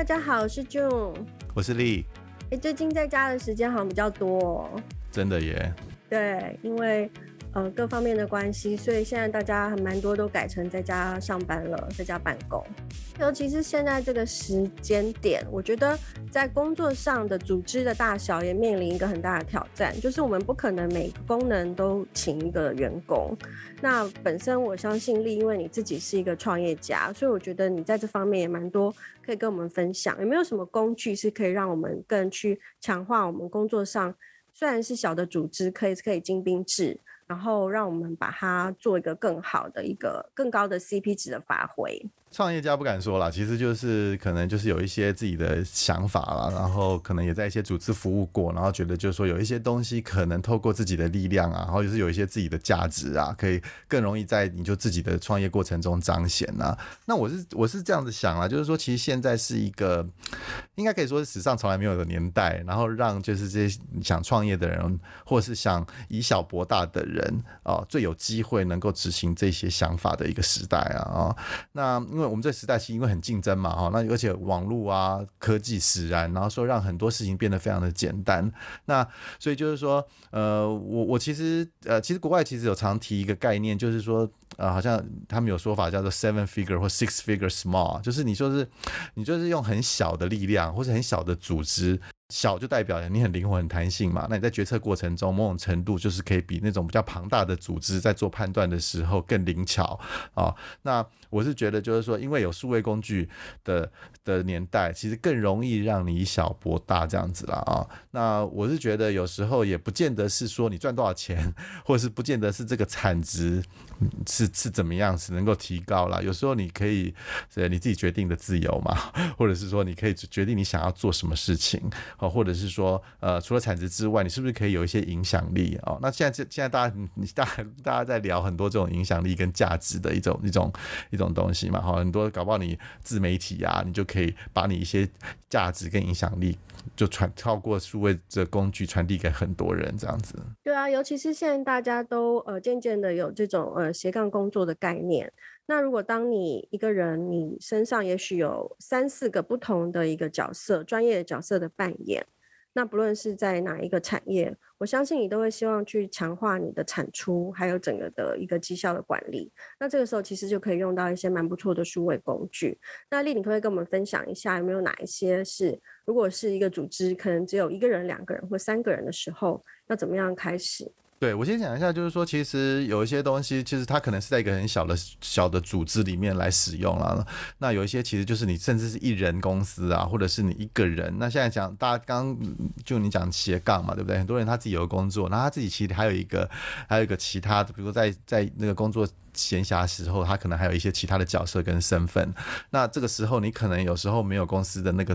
大家好，我是 June，我是丽。哎，最近在家的时间好像比较多哦。真的耶。对，因为。呃，各方面的关系，所以现在大家还蛮多都改成在家上班了，在家办公。尤其是现在这个时间点，我觉得在工作上的组织的大小也面临一个很大的挑战，就是我们不可能每个功能都请一个员工。那本身我相信丽，因为你自己是一个创业家，所以我觉得你在这方面也蛮多可以跟我们分享。有没有什么工具是可以让我们更去强化我们工作上，虽然是小的组织，可以可以精兵制。然后让我们把它做一个更好的一个更高的 CP 值的发挥。创业家不敢说啦，其实就是可能就是有一些自己的想法啦，然后可能也在一些组织服务过，然后觉得就是说有一些东西可能透过自己的力量啊，然后就是有一些自己的价值啊，可以更容易在你就自己的创业过程中彰显啊。那我是我是这样子想啊，就是说其实现在是一个应该可以说是史上从来没有的年代，然后让就是这些想创业的人，或是想以小博大的人啊，最有机会能够执行这些想法的一个时代啊啊，那。因为我们这时代其实因为很竞争嘛，哈，那而且网络啊科技使然，然后说让很多事情变得非常的简单，那所以就是说，呃，我我其实呃，其实国外其实有常提一个概念，就是说，呃，好像他们有说法叫做 seven figure 或 six figure small，就是你说是，你就是用很小的力量或者很小的组织。小就代表你很灵活、很弹性嘛，那你在决策过程中，某种程度就是可以比那种比较庞大的组织在做判断的时候更灵巧啊。那我是觉得，就是说，因为有数位工具的的年代，其实更容易让你以小博大这样子了啊。那我是觉得，有时候也不见得是说你赚多少钱，或者是不见得是这个产值是是怎么样是能够提高了。有时候你可以是你自己决定的自由嘛，或者是说你可以决定你想要做什么事情。哦，或者是说，呃，除了产值之外，你是不是可以有一些影响力哦？那现在这现在大家你大家大家在聊很多这种影响力跟价值的一种一种一种东西嘛？哈，很多搞不好你自媒体啊，你就可以把你一些价值跟影响力就传透过数位这工具传递给很多人，这样子。对啊，尤其是现在大家都呃渐渐的有这种呃斜杠工作的概念。那如果当你一个人，你身上也许有三四个不同的一个角色，专业的角色的扮演，那不论是在哪一个产业，我相信你都会希望去强化你的产出，还有整个的一个绩效的管理。那这个时候其实就可以用到一些蛮不错的数位工具。那丽，你可不可以跟我们分享一下，有没有哪一些是，如果是一个组织，可能只有一个人、两个人或三个人的时候，要怎么样开始？对，我先讲一下，就是说，其实有一些东西，其实它可能是在一个很小的小的组织里面来使用了。那有一些其实就是你甚至是一人公司啊，或者是你一个人。那现在讲，大家刚就你讲斜杠嘛，对不对？很多人他自己有工作，那他自己其实还有一个还有一个其他的，比如说在在那个工作闲暇时候，他可能还有一些其他的角色跟身份。那这个时候，你可能有时候没有公司的那个。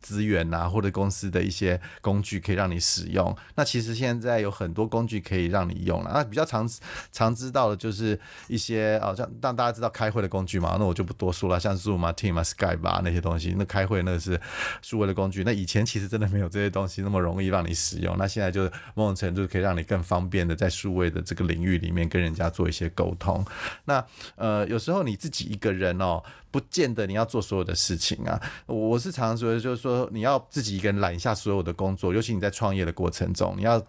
资源啊，或者公司的一些工具可以让你使用。那其实现在有很多工具可以让你用了。那比较常常知道的就是一些哦，像让大家知道开会的工具嘛。那我就不多说了，像 Zoom 啊、Team 啊、Skype 啊那些东西。那开会那个是数位的工具。那以前其实真的没有这些东西那么容易让你使用。那现在就是某种程度可以让你更方便的在数位的这个领域里面跟人家做一些沟通。那呃，有时候你自己一个人哦。不见得你要做所有的事情啊！我是常常说，就是说你要自己一个人揽下所有的工作，尤其你在创业的过程中，你要。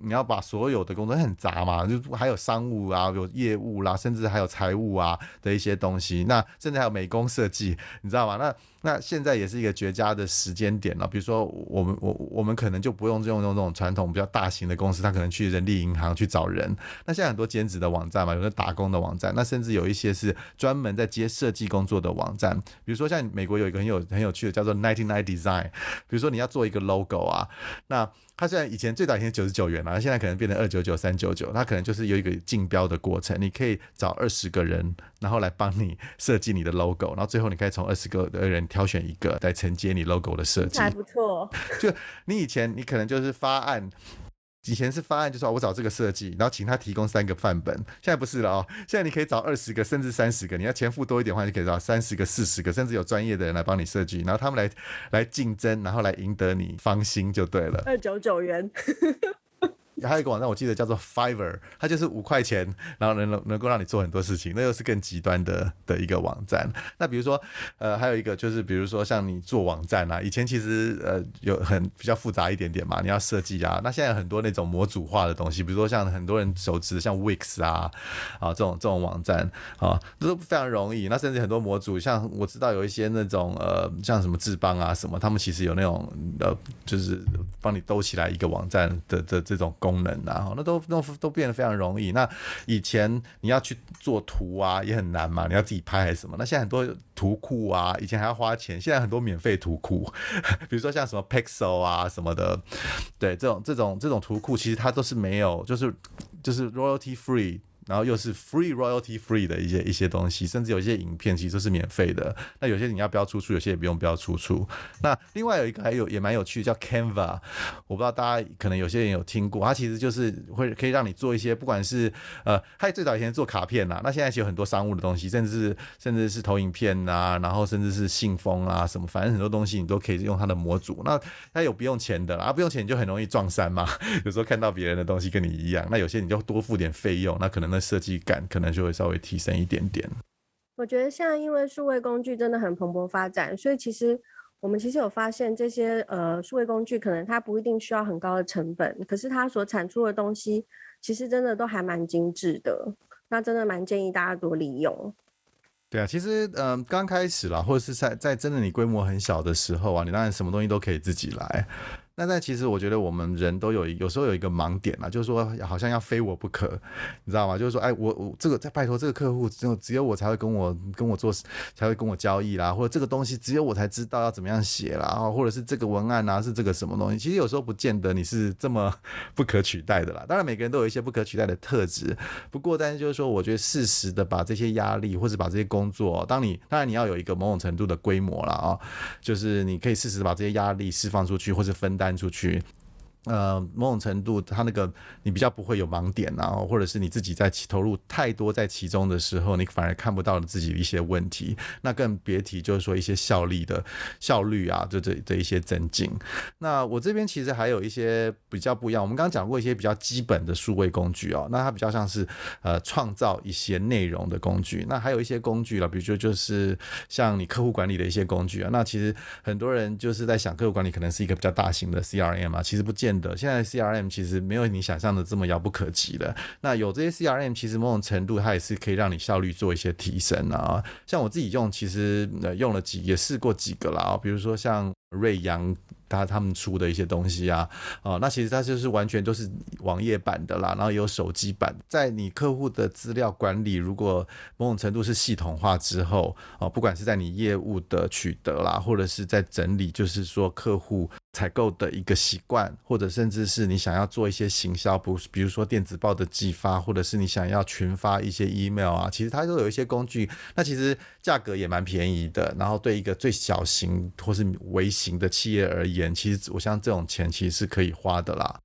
你要把所有的工作很杂嘛，就还有商务啊，有业务啦，甚至还有财务啊的一些东西。那甚至还有美工设计，你知道吗？那那现在也是一个绝佳的时间点了。比如说我们我我们可能就不用用用这种传统比较大型的公司，他可能去人力银行去找人。那现在很多兼职的网站嘛，有的打工的网站，那甚至有一些是专门在接设计工作的网站。比如说像美国有一个很有很有趣的叫做 Ninety Nine Design，比如说你要做一个 logo 啊，那。它现在以前最早以前九十九元嘛，现在可能变成二九九、三九九。它可能就是有一个竞标的过程，你可以找二十个人，然后来帮你设计你的 logo，然后最后你可以从二十个的人挑选一个来承接你 logo 的设计。还不错。就你以前你可能就是发案。以前是方案，就说我找这个设计，然后请他提供三个范本。现在不是了哦，现在你可以找二十个甚至三十个，你要钱付多一点的话，就可以找三十个、四十个，甚至有专业的人来帮你设计，然后他们来来竞争，然后来赢得你芳心就对了。二九九元。还有一个网站我记得叫做 Fiverr，它就是五块钱，然后能能能够让你做很多事情，那又是更极端的的一个网站。那比如说，呃，还有一个就是比如说像你做网站啊，以前其实呃有很比较复杂一点点嘛，你要设计啊。那现在很多那种模组化的东西，比如说像很多人熟知的像 Wix 啊啊这种这种网站啊，都非常容易。那甚至很多模组，像我知道有一些那种呃像什么智邦啊什么，他们其实有那种呃就是帮你兜起来一个网站的的这种功功能啊，那都都都变得非常容易。那以前你要去做图啊也很难嘛，你要自己拍还是什么？那现在很多图库啊，以前还要花钱，现在很多免费图库，比如说像什么 Pixel 啊什么的，对，这种这种这种图库其实它都是没有，就是就是 royalty free。然后又是 free royalty free 的一些一些东西，甚至有一些影片其实是免费的。那有些你要标出处，有些也不用标出处。那另外有一个还有也蛮有趣，叫 Canva，我不知道大家可能有些人有听过，它其实就是会可以让你做一些，不管是呃，它最早以前做卡片呐，那现在其实有很多商务的东西，甚至是甚至是投影片呐，然后甚至是信封啊什么，反正很多东西你都可以用它的模组。那它有不用钱的，啊不用钱你就很容易撞衫嘛。有时候看到别人的东西跟你一样，那有些你就多付点费用，那可能呢那。设计感可能就会稍微提升一点点。我觉得现在因为数位工具真的很蓬勃发展，所以其实我们其实有发现这些呃数位工具可能它不一定需要很高的成本，可是它所产出的东西其实真的都还蛮精致的。那真的蛮建议大家多利用。对啊，其实嗯、呃、刚开始啦，或者是在在真的你规模很小的时候啊，你当然什么东西都可以自己来。那但其实我觉得我们人都有有时候有一个盲点啊，就是说好像要非我不可，你知道吗？就是说，哎，我我这个在拜托这个客户，只有只有我才会跟我跟我做，才会跟我交易啦，或者这个东西只有我才知道要怎么样写啦，或者是这个文案啊是这个什么东西，其实有时候不见得你是这么 不可取代的啦。当然每个人都有一些不可取代的特质，不过但是就是说，我觉得适时的把这些压力或者把这些工作，当你当然你要有一个某种程度的规模了啊，就是你可以适时把这些压力释放出去或是分担。搬出去。呃，某种程度，它那个你比较不会有盲点啊，或者是你自己在投入太多在其中的时候，你反而看不到自己的一些问题，那更别提就是说一些效率的效率啊，就这这一些增进。那我这边其实还有一些比较不一样，我们刚刚讲过一些比较基本的数位工具哦，那它比较像是呃创造一些内容的工具。那还有一些工具了，比如说就是像你客户管理的一些工具啊。那其实很多人就是在想客户管理可能是一个比较大型的 CRM 啊，其实不见。现在 CRM 其实没有你想象的这么遥不可及的。那有这些 CRM，其实某种程度它也是可以让你效率做一些提升啊。像我自己用，其实呃用了几，也试过几个啦。比如说像瑞阳。他他们出的一些东西啊，啊，那其实它就是完全都是网页版的啦，然后有手机版。在你客户的资料管理，如果某种程度是系统化之后，啊，不管是在你业务的取得啦，或者是在整理，就是说客户采购的一个习惯，或者甚至是你想要做一些行销，不，比如说电子报的寄发，或者是你想要群发一些 email 啊，其实它都有一些工具。那其实价格也蛮便宜的，然后对一个最小型或是微型的企业而言。其实我像这种钱其实是可以花的啦。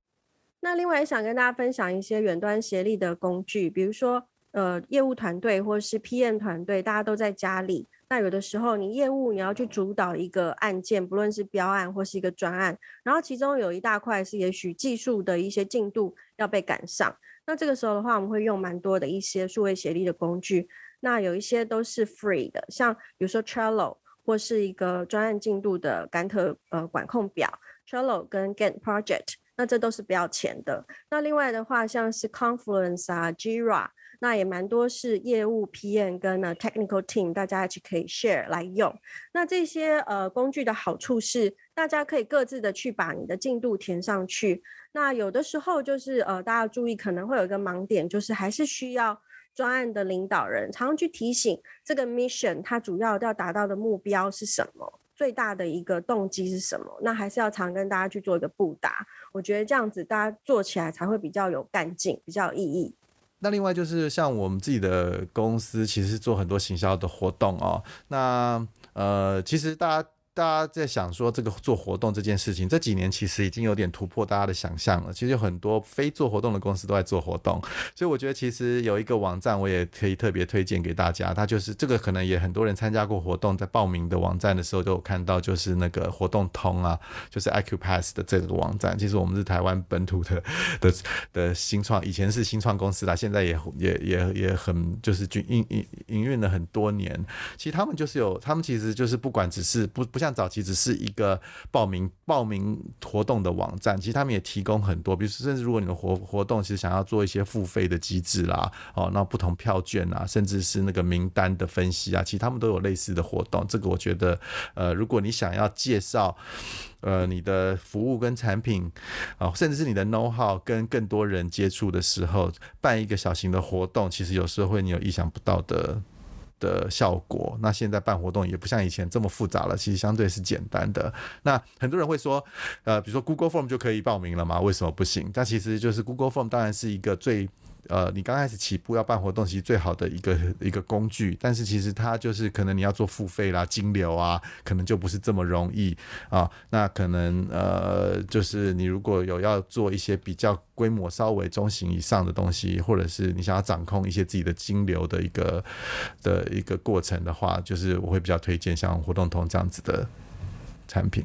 那另外也想跟大家分享一些远端协力的工具，比如说呃业务团队或是 PM 团队，大家都在家里。那有的时候你业务你要去主导一个案件，不论是标案或是一个专案，然后其中有一大块是也许技术的一些进度要被赶上。那这个时候的话，我们会用蛮多的一些数位协力的工具。那有一些都是 free 的，像比如说 Trello。或是一个专案进度的甘特呃管控表，Trello 跟 Git Project，那这都是不要钱的。那另外的话，像是 Confluence 啊、Jira，那也蛮多是业务 PM 跟呢 Technical Team 大家一起可以 share 来用。那这些呃工具的好处是，大家可以各自的去把你的进度填上去。那有的时候就是呃大家注意，可能会有一个盲点，就是还是需要。专案的领导人常常去提醒这个 mission，它主要要达到的目标是什么？最大的一个动机是什么？那还是要常跟大家去做一个布达。我觉得这样子大家做起来才会比较有干劲，比较有意义。那另外就是像我们自己的公司，其实做很多行销的活动哦。那呃，其实大家。大家在想说这个做活动这件事情，这几年其实已经有点突破大家的想象了。其实有很多非做活动的公司都在做活动，所以我觉得其实有一个网站我也可以特别推荐给大家，它就是这个可能也很多人参加过活动，在报名的网站的时候都有看到，就是那个活动通啊，就是 Acupass 的这个网站。其实我们是台湾本土的的的新创，以前是新创公司啦，现在也也也也很就是营营营运了很多年。其实他们就是有，他们其实就是不管只是不不。像早期只是一个报名报名活动的网站，其实他们也提供很多，比如说甚至如果你的活活动其实想要做一些付费的机制啦，哦，那不同票券啊，甚至是那个名单的分析啊，其实他们都有类似的活动。这个我觉得，呃，如果你想要介绍呃你的服务跟产品啊，甚至是你的 know how 跟更多人接触的时候，办一个小型的活动，其实有时候会你有意想不到的。的效果，那现在办活动也不像以前这么复杂了，其实相对是简单的。那很多人会说，呃，比如说 Google Form 就可以报名了吗？为什么不行？但其实就是 Google Form 当然是一个最。呃，你刚开始起步要办活动，其实最好的一个 一个工具，但是其实它就是可能你要做付费啦、金流啊，可能就不是这么容易啊。那可能呃，就是你如果有要做一些比较规模稍微中型以上的东西，或者是你想要掌控一些自己的金流的一个的一个过程的话，就是我会比较推荐像活动通这样子的产品。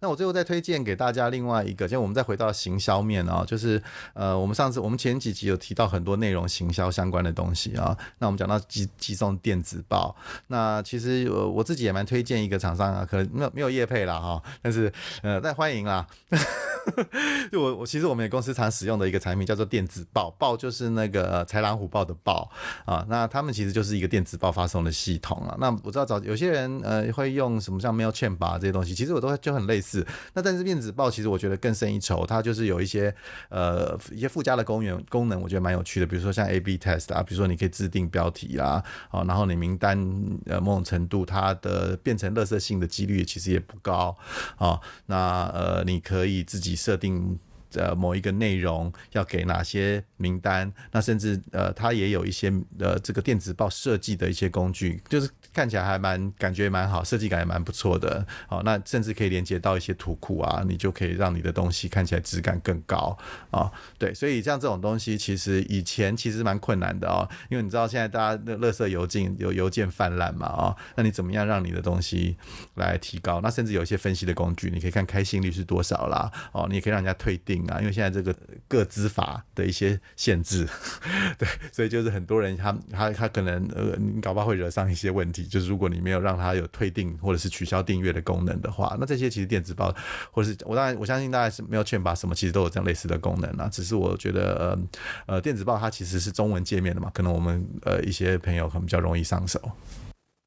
那我最后再推荐给大家另外一个，就我们再回到行销面啊，就是呃，我们上次我们前几集有提到很多内容行销相关的东西啊。那我们讲到寄寄送电子报，那其实我我自己也蛮推荐一个厂商啊，可能没有没有业配啦哈，但是呃，但欢迎啦。就我我其实我们也公司常使用的一个产品叫做电子报，报就是那个豺狼虎豹的豹啊。那他们其实就是一个电子报发送的系统啊。那我知道早有些人呃会用什么像 Mailchimp 这些东西，其实我都就很类似。那但是电子报其实我觉得更胜一筹，它就是有一些呃一些附加的功能功能，我觉得蛮有趣的。比如说像 A/B test 啊，比如说你可以制定标题啦，啊，然后你名单呃某种程度它的变成垃圾信的几率其实也不高啊。那呃你可以自己设定。呃，某一个内容要给哪些名单？那甚至呃，它也有一些呃，这个电子报设计的一些工具，就是看起来还蛮感觉蛮好，设计感也蛮不错的。好，那甚至可以连接到一些图库啊，你就可以让你的东西看起来质感更高啊。对，所以像这种东西，其实以前其实蛮困难的哦，因为你知道现在大家的垃圾邮件有邮件泛滥嘛啊，那你怎么样让你的东西来提高？那甚至有一些分析的工具，你可以看开信率是多少啦，哦，你也可以让人家退订。啊，因为现在这个个资法的一些限制，对，所以就是很多人他他他可能呃，你搞不好会惹上一些问题。就是如果你没有让它有退订或者是取消订阅的功能的话，那这些其实电子报或者是我当然我相信大家是没有劝吧什么其实都有这样类似的功能啊。只是我觉得呃电子报它其实是中文界面的嘛，可能我们呃一些朋友可能比较容易上手。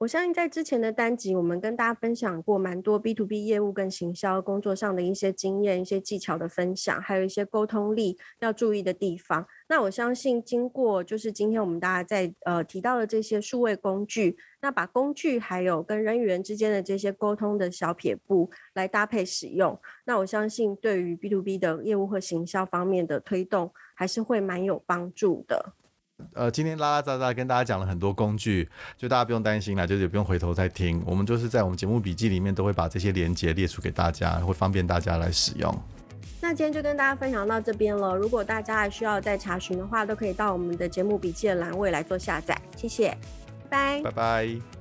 我相信在之前的单集，我们跟大家分享过蛮多 B to B 业务跟行销工作上的一些经验、一些技巧的分享，还有一些沟通力要注意的地方。那我相信，经过就是今天我们大家在呃提到的这些数位工具，那把工具还有跟人与人之间的这些沟通的小撇步来搭配使用，那我相信对于 B to B 的业务和行销方面的推动，还是会蛮有帮助的。呃，今天拉拉杂杂跟大家讲了很多工具，就大家不用担心啦，就是也不用回头再听，我们就是在我们节目笔记里面都会把这些连接列出给大家，会方便大家来使用。那今天就跟大家分享到这边了，如果大家还需要再查询的话，都可以到我们的节目笔记的栏位来做下载。谢谢，拜拜，拜拜。